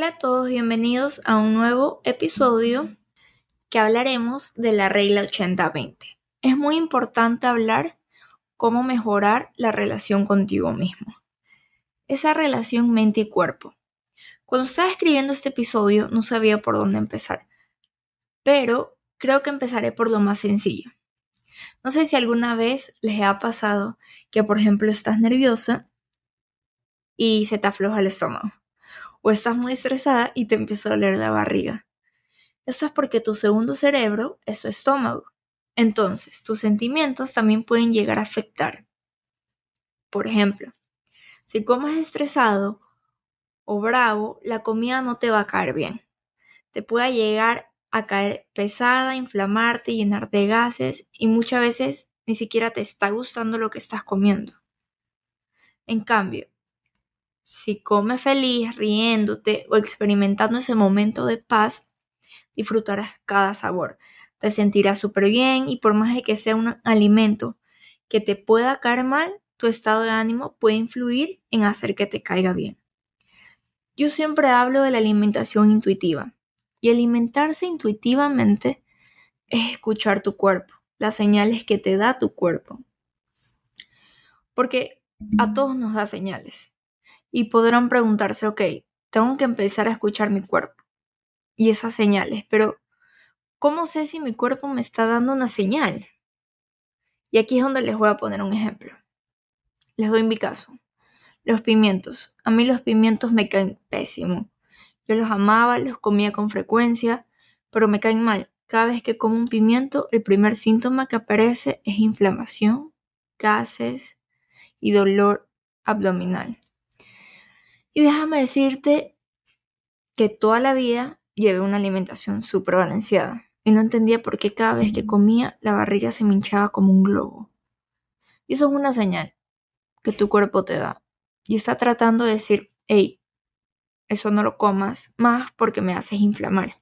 Hola a todos, bienvenidos a un nuevo episodio que hablaremos de la regla 80-20. Es muy importante hablar cómo mejorar la relación contigo mismo. Esa relación mente y cuerpo. Cuando estaba escribiendo este episodio no sabía por dónde empezar, pero creo que empezaré por lo más sencillo. No sé si alguna vez les ha pasado que, por ejemplo, estás nerviosa y se te afloja el estómago, o estás muy estresada y te empieza a doler la barriga. Esto es porque tu segundo cerebro es tu estómago. Entonces, tus sentimientos también pueden llegar a afectar. Por ejemplo, si comes estresado o bravo, la comida no te va a caer bien. Te puede llegar a caer pesada, inflamarte, llenar de gases y muchas veces ni siquiera te está gustando lo que estás comiendo. En cambio, si comes feliz, riéndote o experimentando ese momento de paz, disfrutarás cada sabor. Te sentirás súper bien y por más de que sea un alimento que te pueda caer mal, tu estado de ánimo puede influir en hacer que te caiga bien. Yo siempre hablo de la alimentación intuitiva y alimentarse intuitivamente es escuchar tu cuerpo, las señales que te da tu cuerpo. Porque a todos nos da señales y podrán preguntarse, ok, tengo que empezar a escuchar mi cuerpo y esas señales, pero ¿cómo sé si mi cuerpo me está dando una señal? Y aquí es donde les voy a poner un ejemplo. Les doy mi caso. Los pimientos. A mí los pimientos me caen pésimo. Yo los amaba, los comía con frecuencia, pero me caen mal. Cada vez que como un pimiento, el primer síntoma que aparece es inflamación, gases y dolor abdominal. Y déjame decirte que toda la vida llevé una alimentación súper balanceada y no entendía por qué cada vez que comía la barriga se me hinchaba como un globo. Y eso es una señal que tu cuerpo te da y está tratando de decir, hey, eso no lo comas más porque me haces inflamar.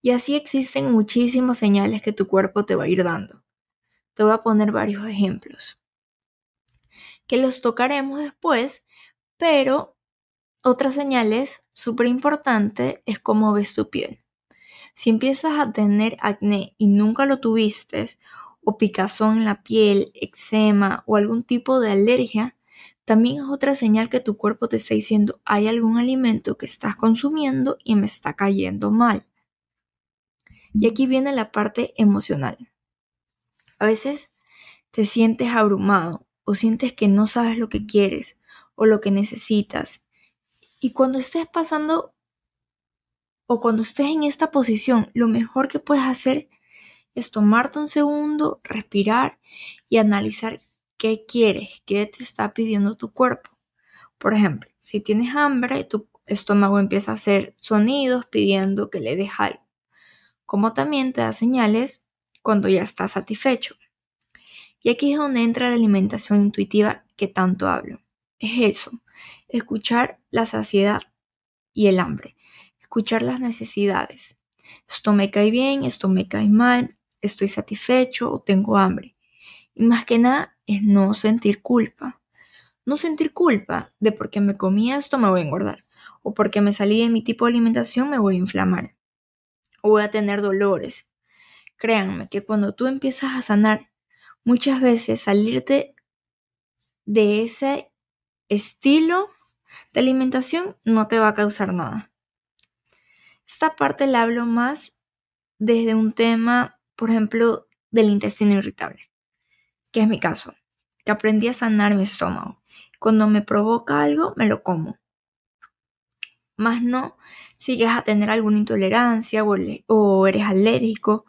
Y así existen muchísimas señales que tu cuerpo te va a ir dando. Te voy a poner varios ejemplos, que los tocaremos después, pero otras señales súper importante es cómo ves tu piel. Si empiezas a tener acné y nunca lo tuviste, o picazón en la piel, eczema o algún tipo de alergia, también es otra señal que tu cuerpo te está diciendo hay algún alimento que estás consumiendo y me está cayendo mal. Y aquí viene la parte emocional. A veces te sientes abrumado o sientes que no sabes lo que quieres o lo que necesitas. Y cuando estés pasando o cuando estés en esta posición, lo mejor que puedes hacer es tomarte un segundo, respirar y analizar qué quieres, qué te está pidiendo tu cuerpo. Por ejemplo, si tienes hambre, tu estómago empieza a hacer sonidos pidiendo que le des algo, como también te da señales cuando ya estás satisfecho. Y aquí es donde entra la alimentación intuitiva que tanto hablo. Es eso, escuchar la saciedad y el hambre, escuchar las necesidades. Esto me cae bien, esto me cae mal, estoy satisfecho o tengo hambre. Y más que nada es no sentir culpa. No sentir culpa de porque me comí esto me voy a engordar. O porque me salí de mi tipo de alimentación me voy a inflamar. O voy a tener dolores. Créanme que cuando tú empiezas a sanar, muchas veces salirte de ese estilo de alimentación no te va a causar nada. Esta parte la hablo más desde un tema por ejemplo, del intestino irritable, que es mi caso, que aprendí a sanar mi estómago. Cuando me provoca algo, me lo como. Más no, si llegas a tener alguna intolerancia o, eres alérgico,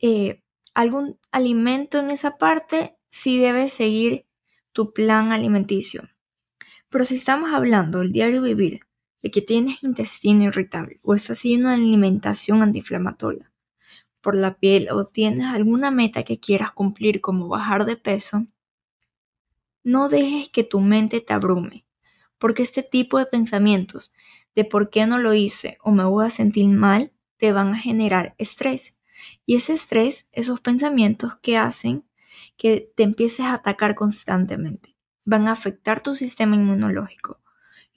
eh, algún alimento en esa parte, sí debes seguir tu plan alimenticio. Pero si estamos hablando del diario vivir, de que tienes intestino irritable o estás haciendo una alimentación antiinflamatoria, por la piel o tienes alguna meta que quieras cumplir como bajar de peso, no dejes que tu mente te abrume, porque este tipo de pensamientos de por qué no lo hice o me voy a sentir mal te van a generar estrés. Y ese estrés, esos pensamientos que hacen que te empieces a atacar constantemente, van a afectar tu sistema inmunológico.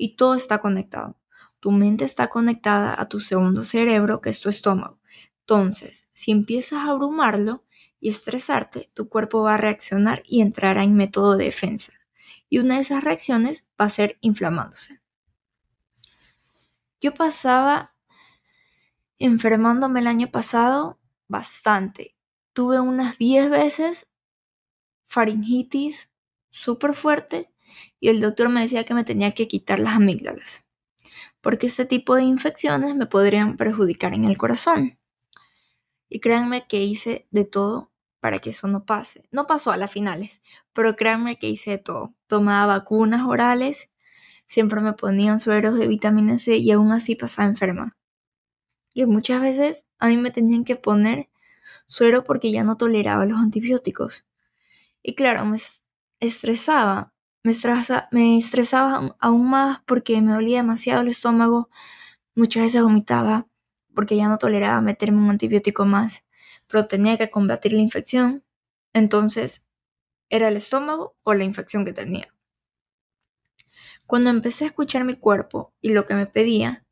y todo está conectado. Tu mente está conectada a tu segundo cerebro, que es tu estómago. Entonces, si empiezas a abrumarlo y estresarte, tu cuerpo va a reaccionar y entrará en método de defensa. Y una de esas reacciones va a ser inflamándose. Yo pasaba enfermándome el año pasado bastante. Tuve unas 10 veces faringitis súper fuerte y el doctor me decía que me tenía que quitar las amígdalas porque este tipo de infecciones me podrían perjudicar en el corazón. Y créanme que hice de todo para que eso no pase. No pasó a las finales, pero créanme que hice de todo. Tomaba vacunas orales, siempre me ponían sueros de vitamina C y aún así pasaba enferma. Y muchas veces a mí me tenían que poner suero porque ya no toleraba los antibióticos. Y claro, me estresaba, me, estresaba aún más porque me dolía demasiado el estómago, muchas veces vomitaba porque ya no toleraba meterme un antibiótico más, pero tenía que combatir la infección, entonces era el estómago o la infección que tenía. Cuando empecé a escuchar mi cuerpo y lo que me pedía,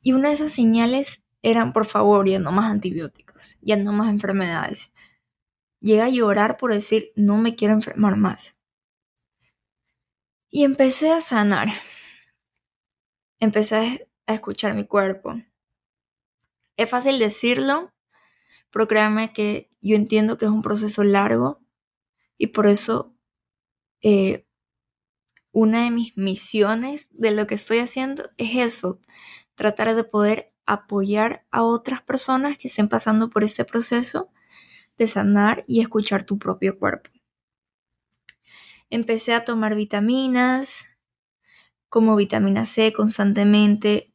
y una de esas señales eran, por favor, ya no más antibióticos, ya no más enfermedades. Llegué a llorar por decir, no me quiero enfermar más. Y empecé a sanar. Empecé a escuchar mi cuerpo. Es fácil decirlo, pero créanme que yo entiendo que es un proceso largo y por eso eh, una de mis misiones de lo que estoy haciendo es eso, tratar de poder apoyar a otras personas que estén pasando por este proceso de sanar y escuchar tu propio cuerpo. Empecé a tomar vitaminas, como vitamina C constantemente,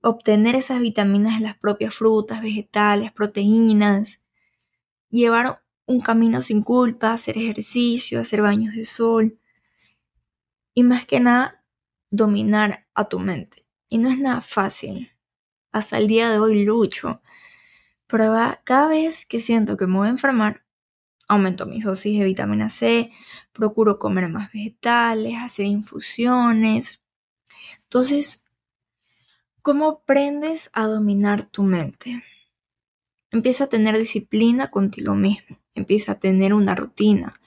obtener esas vitaminas en las propias frutas, vegetales, proteínas, llevar un camino sin culpa, hacer ejercicio, hacer baños de sol y más que nada dominar a tu mente. Y no es nada fácil. Hasta el día de hoy lucho. Pero cada vez que siento que me voy a enfermar, aumento mis dosis de vitamina C, procuro comer más vegetales, hacer infusiones. Entonces, ¿Cómo aprendes a dominar tu mente? Empieza a tener disciplina contigo mismo, empieza a tener una rutina,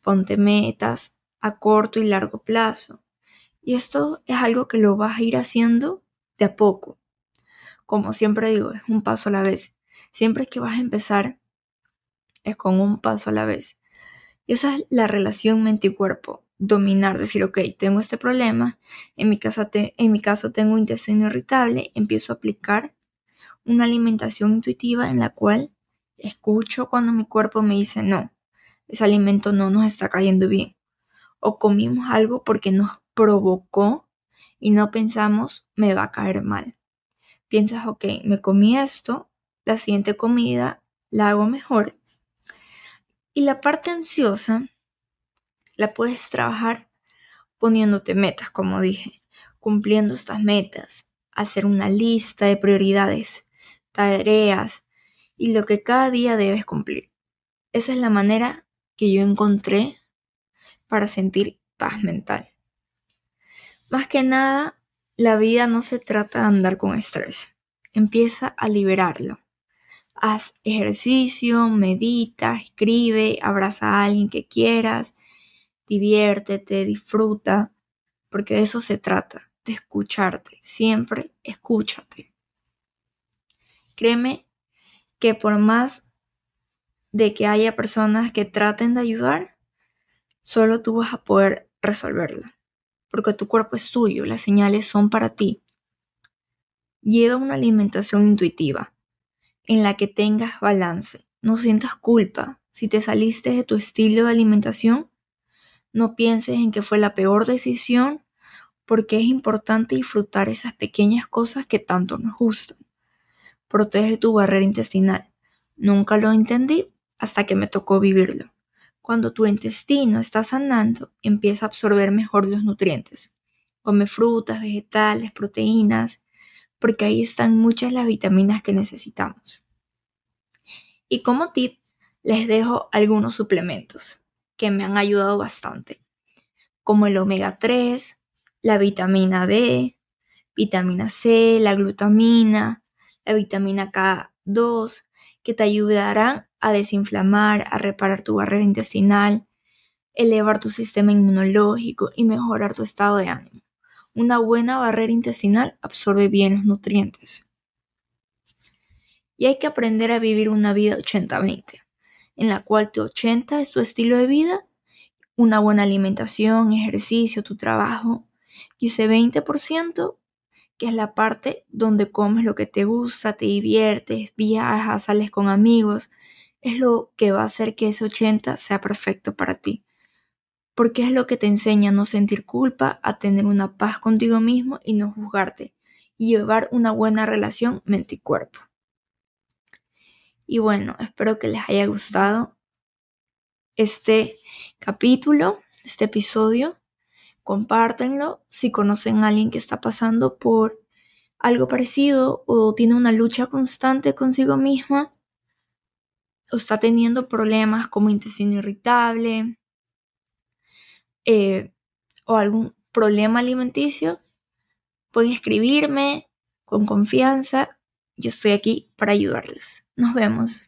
ponte metas a corto y largo plazo. Y esto es algo que lo vas a ir haciendo de a poco. Como siempre digo, es un paso a la vez. Siempre que vas a empezar, es con un paso a la vez. Y esa es la relación mente y cuerpo dominar, decir, ok, tengo este problema, en mi, caso en mi caso tengo un intestino irritable, empiezo a aplicar una alimentación intuitiva en la cual escucho cuando mi cuerpo me dice, no, ese alimento no nos está cayendo bien. O comimos algo porque nos provocó y no pensamos, me va a caer mal. Piensas, ok, me comí esto, la siguiente comida la hago mejor. Y la parte ansiosa la puedes trabajar poniéndote metas, como dije, cumpliendo estas metas, hacer una lista de prioridades, tareas y lo que cada día debes cumplir. Esa es la manera que yo encontré para sentir paz mental. Más que nada, la vida no se trata de andar con estrés. Empieza a liberarlo. Haz ejercicio, medita, escribe, abraza a alguien que quieras, diviértete, disfruta, porque de eso se trata, de escucharte, siempre escúchate. Créeme que por más de que haya personas que traten de ayudar, solo tú vas a poder resolverla, porque tu cuerpo es tuyo, las señales son para ti. Lleva una alimentación intuitiva en la que tengas balance, no sientas culpa si te saliste de tu estilo de alimentación no pienses en que fue la peor decisión porque es importante disfrutar esas pequeñas cosas que tanto nos gustan. Protege tu barrera intestinal. Nunca lo entendí hasta que me tocó vivirlo. Cuando tu intestino está sanando, empieza a absorber mejor los nutrientes. Come frutas, vegetales, proteínas, porque ahí están muchas las vitaminas que necesitamos. Y como tip, les dejo algunos suplementos que me han ayudado bastante, como el omega 3, la vitamina D, vitamina C, la glutamina, la vitamina K2, que te ayudarán a desinflamar, a reparar tu barrera intestinal, elevar tu sistema inmunológico y mejorar tu estado de ánimo. Una buena barrera intestinal absorbe bien los nutrientes. Y hay que aprender a vivir una vida 80-20, en la cual tu 80 es tu estilo de vida, una buena alimentación, ejercicio, tu trabajo, y ese 20% que es la parte donde comes lo que te gusta, te diviertes, viajas, sales con amigos, es lo que va a hacer que ese 80 sea perfecto para ti. Porque es lo que te enseña a no sentir culpa, a tener una paz contigo mismo y no juzgarte, y llevar una buena relación mente y cuerpo. Y bueno, espero que les haya gustado este capítulo, este episodio compártenlo si conocen a alguien que está pasando por algo parecido o tiene una lucha constante consigo misma o está teniendo problemas como intestino irritable eh, o algún problema alimenticio, pueden escribirme con confianza. Yo estoy aquí para ayudarles. Nos vemos.